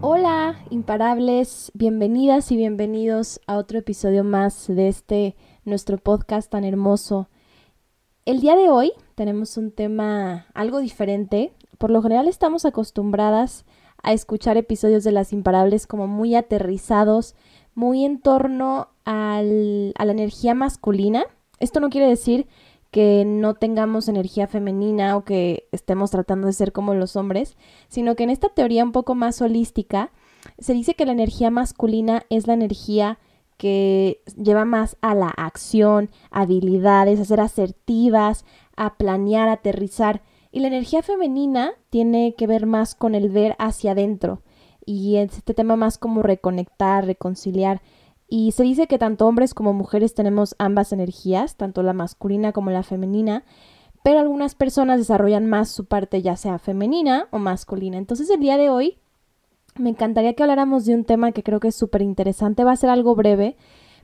Hola, imparables, bienvenidas y bienvenidos a otro episodio más de este nuestro podcast tan hermoso. El día de hoy tenemos un tema algo diferente. Por lo general estamos acostumbradas a escuchar episodios de las imparables como muy aterrizados, muy en torno al, a la energía masculina. Esto no quiere decir que no tengamos energía femenina o que estemos tratando de ser como los hombres, sino que en esta teoría un poco más holística se dice que la energía masculina es la energía que lleva más a la acción, habilidades, a ser asertivas, a planear, aterrizar. Y la energía femenina tiene que ver más con el ver hacia adentro. Y este tema más como reconectar, reconciliar. Y se dice que tanto hombres como mujeres tenemos ambas energías, tanto la masculina como la femenina, pero algunas personas desarrollan más su parte ya sea femenina o masculina. Entonces el día de hoy me encantaría que habláramos de un tema que creo que es súper interesante, va a ser algo breve,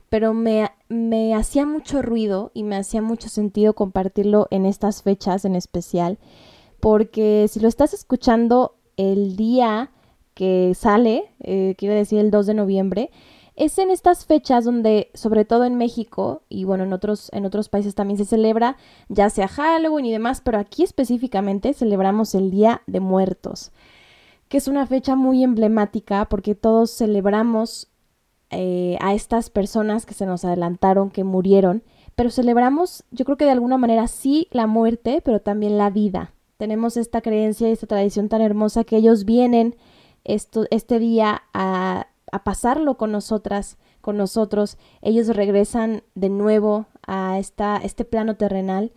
pero me, me hacía mucho ruido y me hacía mucho sentido compartirlo en estas fechas en especial, porque si lo estás escuchando el día que sale, eh, quiero decir el 2 de noviembre, es en estas fechas donde, sobre todo en México y bueno, en otros, en otros países también se celebra, ya sea Halloween y demás, pero aquí específicamente celebramos el Día de Muertos, que es una fecha muy emblemática porque todos celebramos eh, a estas personas que se nos adelantaron, que murieron, pero celebramos, yo creo que de alguna manera sí la muerte, pero también la vida. Tenemos esta creencia y esta tradición tan hermosa que ellos vienen esto, este día a a pasarlo con nosotras, con nosotros. Ellos regresan de nuevo a esta, este plano terrenal.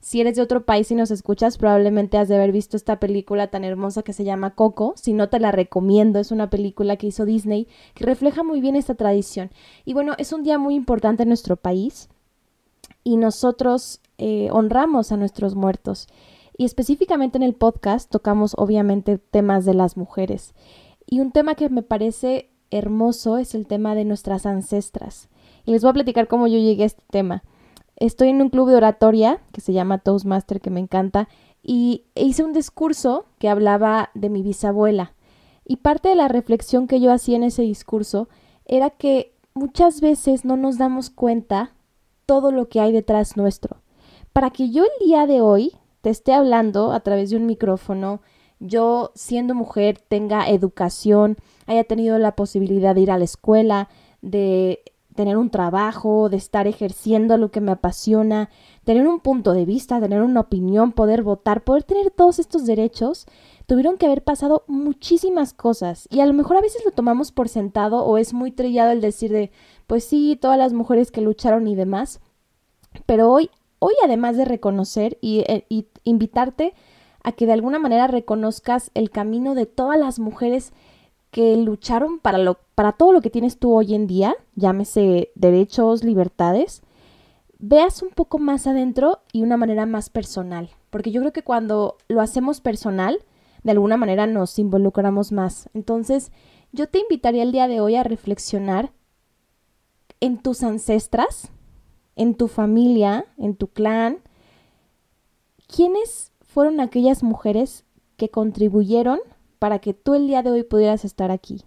Si eres de otro país y nos escuchas, probablemente has de haber visto esta película tan hermosa que se llama Coco. Si no, te la recomiendo. Es una película que hizo Disney que refleja muy bien esta tradición. Y bueno, es un día muy importante en nuestro país y nosotros eh, honramos a nuestros muertos. Y específicamente en el podcast tocamos obviamente temas de las mujeres. Y un tema que me parece hermoso es el tema de nuestras ancestras. Y les voy a platicar cómo yo llegué a este tema. Estoy en un club de oratoria que se llama Toastmaster, que me encanta, y hice un discurso que hablaba de mi bisabuela. Y parte de la reflexión que yo hacía en ese discurso era que muchas veces no nos damos cuenta todo lo que hay detrás nuestro. Para que yo el día de hoy te esté hablando a través de un micrófono, yo siendo mujer tenga educación, haya tenido la posibilidad de ir a la escuela, de tener un trabajo, de estar ejerciendo lo que me apasiona, tener un punto de vista, tener una opinión, poder votar, poder tener todos estos derechos, tuvieron que haber pasado muchísimas cosas. Y a lo mejor a veces lo tomamos por sentado o es muy trillado el decir de, pues sí, todas las mujeres que lucharon y demás, pero hoy, hoy además de reconocer y, eh, y invitarte a que de alguna manera reconozcas el camino de todas las mujeres que lucharon para, lo, para todo lo que tienes tú hoy en día, llámese derechos, libertades, veas un poco más adentro y una manera más personal. Porque yo creo que cuando lo hacemos personal, de alguna manera nos involucramos más. Entonces, yo te invitaría el día de hoy a reflexionar en tus ancestras, en tu familia, en tu clan, quiénes fueron aquellas mujeres que contribuyeron para que tú el día de hoy pudieras estar aquí.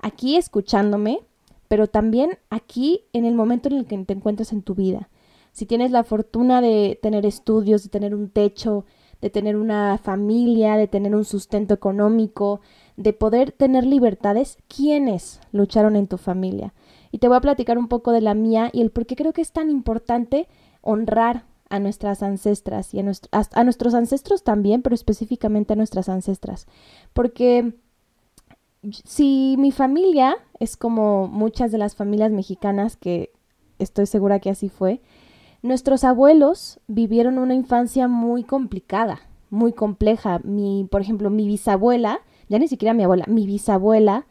Aquí escuchándome, pero también aquí en el momento en el que te encuentras en tu vida. Si tienes la fortuna de tener estudios, de tener un techo, de tener una familia, de tener un sustento económico, de poder tener libertades, ¿quiénes lucharon en tu familia? Y te voy a platicar un poco de la mía y el por qué creo que es tan importante honrar a nuestras ancestras y a, a, nuestros ancestros también, pero específicamente a nuestras ancestras. Porque si mi familia es como muchas de las familias mexicanas, que estoy segura que así fue, nuestros abuelos vivieron una infancia muy complicada, muy compleja. Mi, por ejemplo, mi bisabuela ya ni siquiera mi abuela, mi bisabuela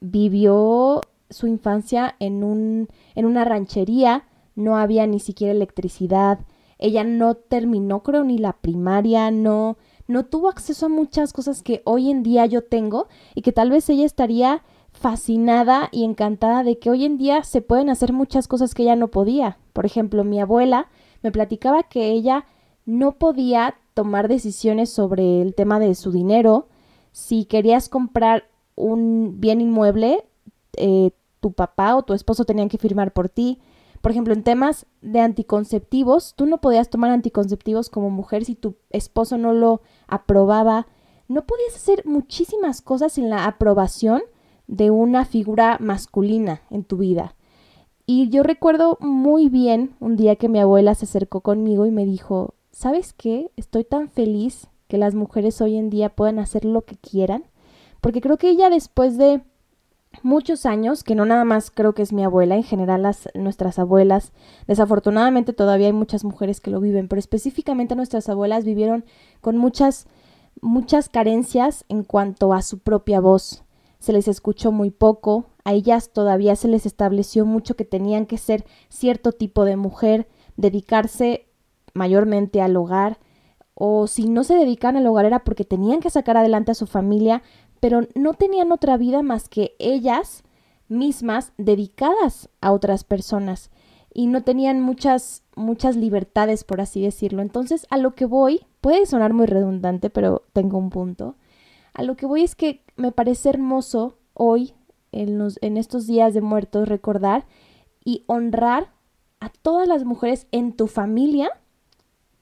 vivió su infancia en, un, en una ranchería, no había ni siquiera electricidad, ella no terminó creo ni la primaria, no, no tuvo acceso a muchas cosas que hoy en día yo tengo y que tal vez ella estaría fascinada y encantada de que hoy en día se pueden hacer muchas cosas que ella no podía. Por ejemplo, mi abuela me platicaba que ella no podía tomar decisiones sobre el tema de su dinero. Si querías comprar un bien inmueble, eh, tu papá o tu esposo tenían que firmar por ti. Por ejemplo, en temas de anticonceptivos, tú no podías tomar anticonceptivos como mujer si tu esposo no lo aprobaba. No podías hacer muchísimas cosas sin la aprobación de una figura masculina en tu vida. Y yo recuerdo muy bien un día que mi abuela se acercó conmigo y me dijo, ¿sabes qué? Estoy tan feliz que las mujeres hoy en día puedan hacer lo que quieran, porque creo que ella después de muchos años, que no nada más creo que es mi abuela, en general las, nuestras abuelas, desafortunadamente todavía hay muchas mujeres que lo viven, pero específicamente nuestras abuelas vivieron con muchas, muchas carencias en cuanto a su propia voz. Se les escuchó muy poco, a ellas todavía se les estableció mucho que tenían que ser cierto tipo de mujer, dedicarse mayormente al hogar, o si no se dedican al hogar era porque tenían que sacar adelante a su familia, pero no tenían otra vida más que ellas mismas dedicadas a otras personas y no tenían muchas muchas libertades por así decirlo. Entonces, a lo que voy, puede sonar muy redundante, pero tengo un punto. A lo que voy es que me parece hermoso hoy en, en estos días de muertos recordar y honrar a todas las mujeres en tu familia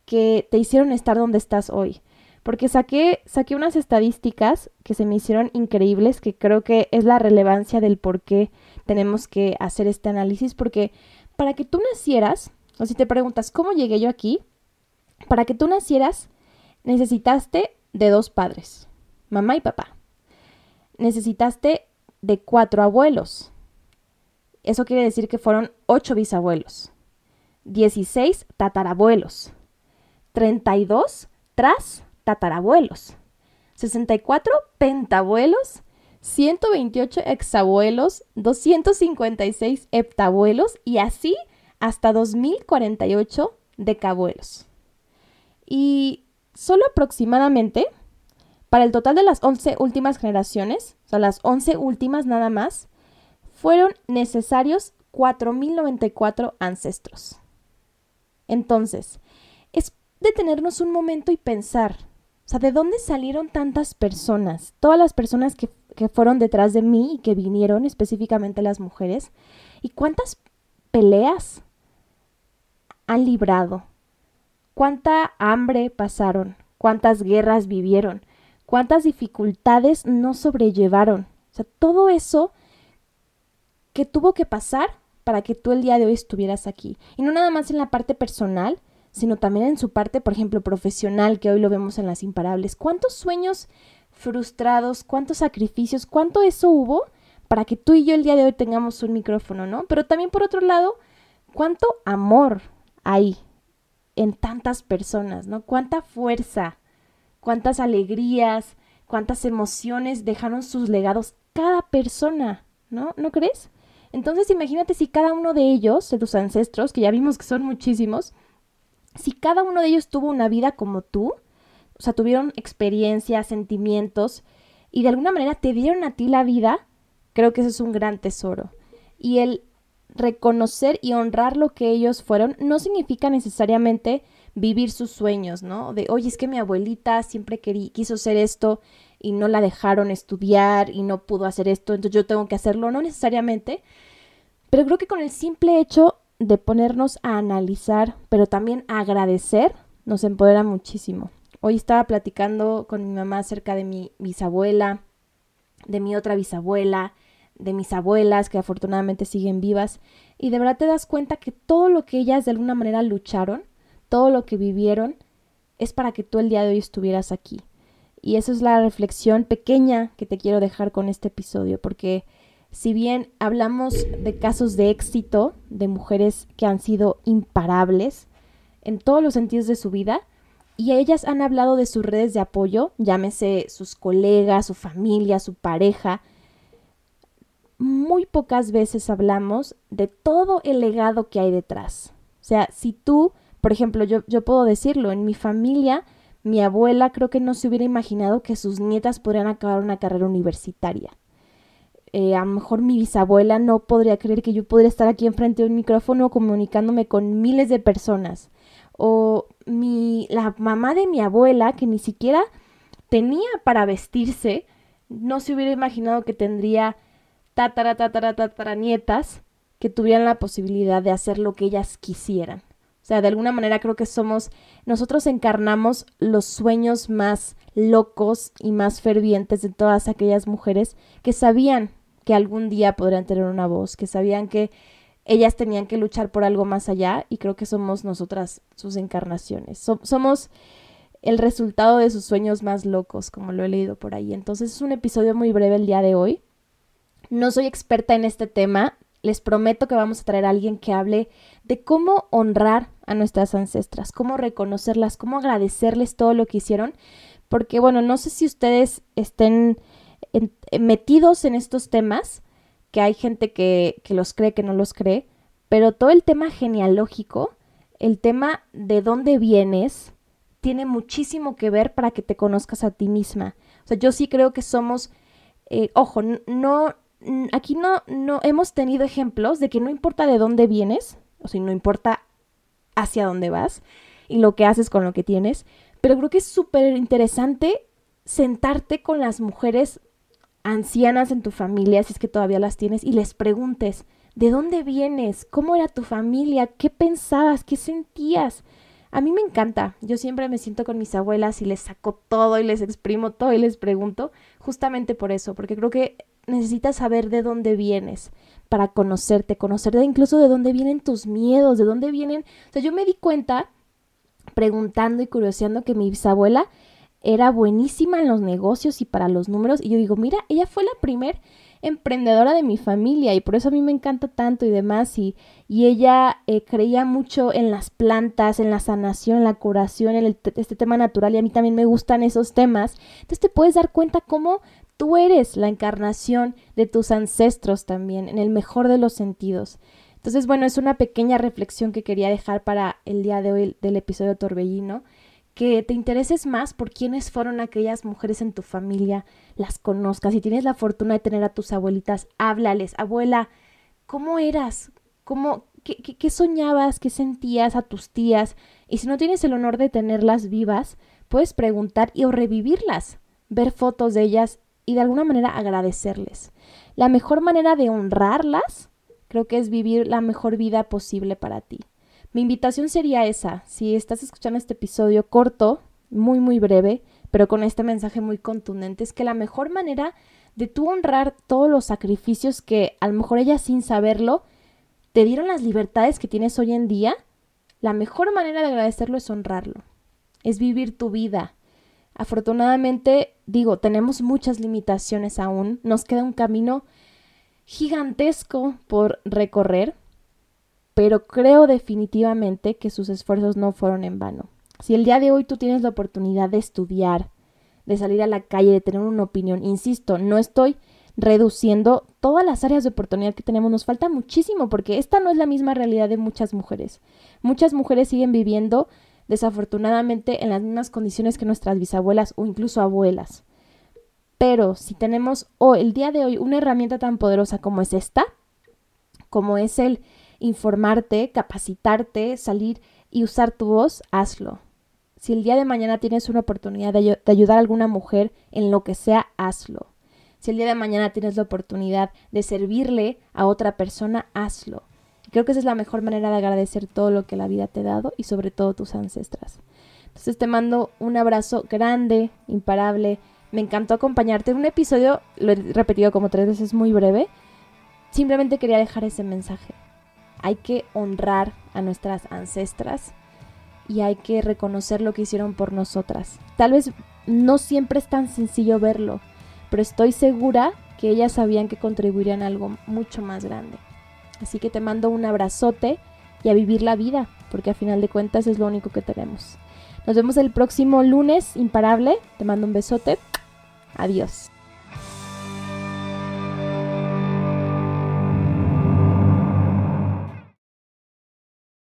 que te hicieron estar donde estás hoy porque saqué, saqué unas estadísticas que se me hicieron increíbles, que creo que es la relevancia del por qué tenemos que hacer este análisis, porque para que tú nacieras, o si te preguntas, ¿cómo llegué yo aquí? Para que tú nacieras, necesitaste de dos padres, mamá y papá. Necesitaste de cuatro abuelos. Eso quiere decir que fueron ocho bisabuelos, 16 tatarabuelos, 32 tras tatarabuelos, 64 pentabuelos, 128 exabuelos, 256 heptabuelos y así hasta 2048 decabuelos. Y solo aproximadamente, para el total de las 11 últimas generaciones, o sea, las 11 últimas nada más, fueron necesarios 4.094 ancestros. Entonces, es detenernos un momento y pensar, sea, ¿de dónde salieron tantas personas? Todas las personas que, fueron detrás de mí y que vinieron, específicamente las mujeres. ¿Y cuántas peleas han librado? ¿Cuánta hambre pasaron? ¿Cuántas guerras vivieron? ¿Cuántas dificultades no sobrellevaron? O sea, todo eso que tuvo que pasar para que tú el día de hoy estuvieras aquí. Y no nada más en la parte personal, sino también en su parte, por ejemplo, profesional, que hoy lo vemos en las imparables. ¿Cuántos sueños frustrados, cuántos sacrificios, cuánto eso hubo para que tú y yo el día de hoy tengamos un micrófono, ¿no? Pero también por otro lado, cuánto amor hay en tantas personas, ¿no? Cuánta fuerza, cuántas alegrías, cuántas emociones dejaron sus legados cada persona, ¿no? ¿No crees? Entonces imagínate si cada uno de ellos, de tus ancestros, que ya vimos que son muchísimos, si cada uno de ellos tuvo una vida como tú, o sea, tuvieron experiencias, sentimientos, y de alguna manera te dieron a ti la vida, creo que eso es un gran tesoro. Y el reconocer y honrar lo que ellos fueron no significa necesariamente vivir sus sueños, ¿no? De, oye, es que mi abuelita siempre quiso hacer esto y no la dejaron estudiar y no pudo hacer esto, entonces yo tengo que hacerlo, no necesariamente, pero creo que con el simple hecho de ponernos a analizar, pero también a agradecer, nos empodera muchísimo. Hoy estaba platicando con mi mamá acerca de mi bisabuela, de mi otra bisabuela, de mis abuelas que afortunadamente siguen vivas, y de verdad te das cuenta que todo lo que ellas de alguna manera lucharon, todo lo que vivieron, es para que tú el día de hoy estuvieras aquí. Y esa es la reflexión pequeña que te quiero dejar con este episodio, porque si bien hablamos de casos de éxito de mujeres que han sido imparables en todos los sentidos de su vida, y ellas han hablado de sus redes de apoyo, llámese sus colegas, su familia, su pareja. Muy pocas veces hablamos de todo el legado que hay detrás. O sea, si tú, por ejemplo, yo, yo puedo decirlo, en mi familia, mi abuela creo que no se hubiera imaginado que sus nietas podrían acabar una carrera universitaria. Eh, a lo mejor mi bisabuela no podría creer que yo podría estar aquí enfrente de un micrófono comunicándome con miles de personas o mi, la mamá de mi abuela, que ni siquiera tenía para vestirse, no se hubiera imaginado que tendría tatara, tatara, nietas que tuvieran la posibilidad de hacer lo que ellas quisieran. O sea, de alguna manera creo que somos, nosotros encarnamos los sueños más locos y más fervientes de todas aquellas mujeres que sabían que algún día podrían tener una voz, que sabían que ellas tenían que luchar por algo más allá y creo que somos nosotras sus encarnaciones. somos el resultado de sus sueños más locos, como lo he leído por ahí. Entonces es un episodio muy breve el día de hoy. No soy experta en este tema. Les prometo que vamos a traer a alguien que hable de cómo honrar a nuestras ancestras, cómo reconocerlas, cómo agradecerles todo lo que hicieron. Porque bueno, no sé si ustedes estén metidos en estos temas, que hay gente que, que los cree, que no los cree, pero todo el tema genealógico, el tema de dónde vienes, tiene muchísimo que ver para que te conozcas a ti misma. O sea, yo sí creo que somos, eh, ojo, no, aquí no, no hemos tenido ejemplos de que no importa de dónde vienes, o sea, no importa hacia dónde vas y lo que haces con lo que tienes, pero creo que es súper interesante sentarte con las mujeres ancianas en tu familia, si es que todavía las tienes, y les preguntes, ¿de dónde vienes? ¿Cómo era tu familia? ¿Qué pensabas? ¿Qué sentías? A mí me encanta. Yo siempre me siento con mis abuelas y les saco todo y les exprimo todo y les pregunto, justamente por eso, porque creo que necesitas saber de dónde vienes para conocerte, conocerte incluso de dónde vienen tus miedos, de dónde vienen. O sea, yo me di cuenta preguntando y curioseando que mi bisabuela era buenísima en los negocios y para los números. Y yo digo, mira, ella fue la primer emprendedora de mi familia y por eso a mí me encanta tanto y demás. Y, y ella eh, creía mucho en las plantas, en la sanación, en la curación, en este tema natural y a mí también me gustan esos temas. Entonces te puedes dar cuenta cómo tú eres la encarnación de tus ancestros también, en el mejor de los sentidos. Entonces, bueno, es una pequeña reflexión que quería dejar para el día de hoy del episodio Torbellino que te intereses más por quiénes fueron aquellas mujeres en tu familia, las conozcas. Si tienes la fortuna de tener a tus abuelitas, háblales, abuela, ¿cómo eras? ¿Cómo, qué, qué, soñabas? ¿Qué sentías a tus tías? Y si no tienes el honor de tenerlas vivas, puedes preguntar y o revivirlas, ver fotos de ellas y de alguna manera agradecerles. La mejor manera de honrarlas creo que es vivir la mejor vida posible para ti. Mi invitación sería esa, si estás escuchando este episodio corto, muy muy breve, pero con este mensaje muy contundente, es que la mejor manera de tú honrar todos los sacrificios que a lo mejor ellas sin saberlo te dieron las libertades que tienes hoy en día, la mejor manera de agradecerlo es honrarlo, es vivir tu vida. Afortunadamente, digo, tenemos muchas limitaciones aún, nos queda un camino gigantesco por recorrer, pero creo definitivamente que sus esfuerzos no fueron en vano. Si el día de hoy tú tienes la oportunidad de estudiar, de salir a la calle, de tener una opinión, insisto, no estoy reduciendo todas las áreas de oportunidad que tenemos, nos falta muchísimo porque esta no es la misma realidad de muchas mujeres. Muchas mujeres siguen viviendo desafortunadamente en las mismas condiciones que nuestras bisabuelas o incluso abuelas. Pero si tenemos o el día de hoy una herramienta tan poderosa como es esta, como es el informarte, capacitarte, salir y usar tu voz, hazlo. Si el día de mañana tienes una oportunidad de, ayudar a alguna mujer en lo que sea, hazlo. Si el día de mañana tienes la oportunidad de servirle a otra persona, hazlo. Creo que esa es la mejor manera de agradecer todo lo que la vida te ha dado y sobre todo tus ancestras. Entonces te mando un abrazo grande, imparable. Me encantó acompañarte en un episodio, lo he repetido como tres veces, muy breve. Simplemente quería dejar ese mensaje. Hay que honrar a nuestras ancestras y hay que reconocer lo que hicieron por nosotras. Tal vez no siempre es tan sencillo verlo, pero estoy segura que ellas sabían que contribuirían a algo mucho más grande. Así que te mando un abrazote y a vivir la vida. porque a final de cuentas es lo único que tenemos. Nos vemos el próximo lunes, imparable. Te mando un besote. Adiós.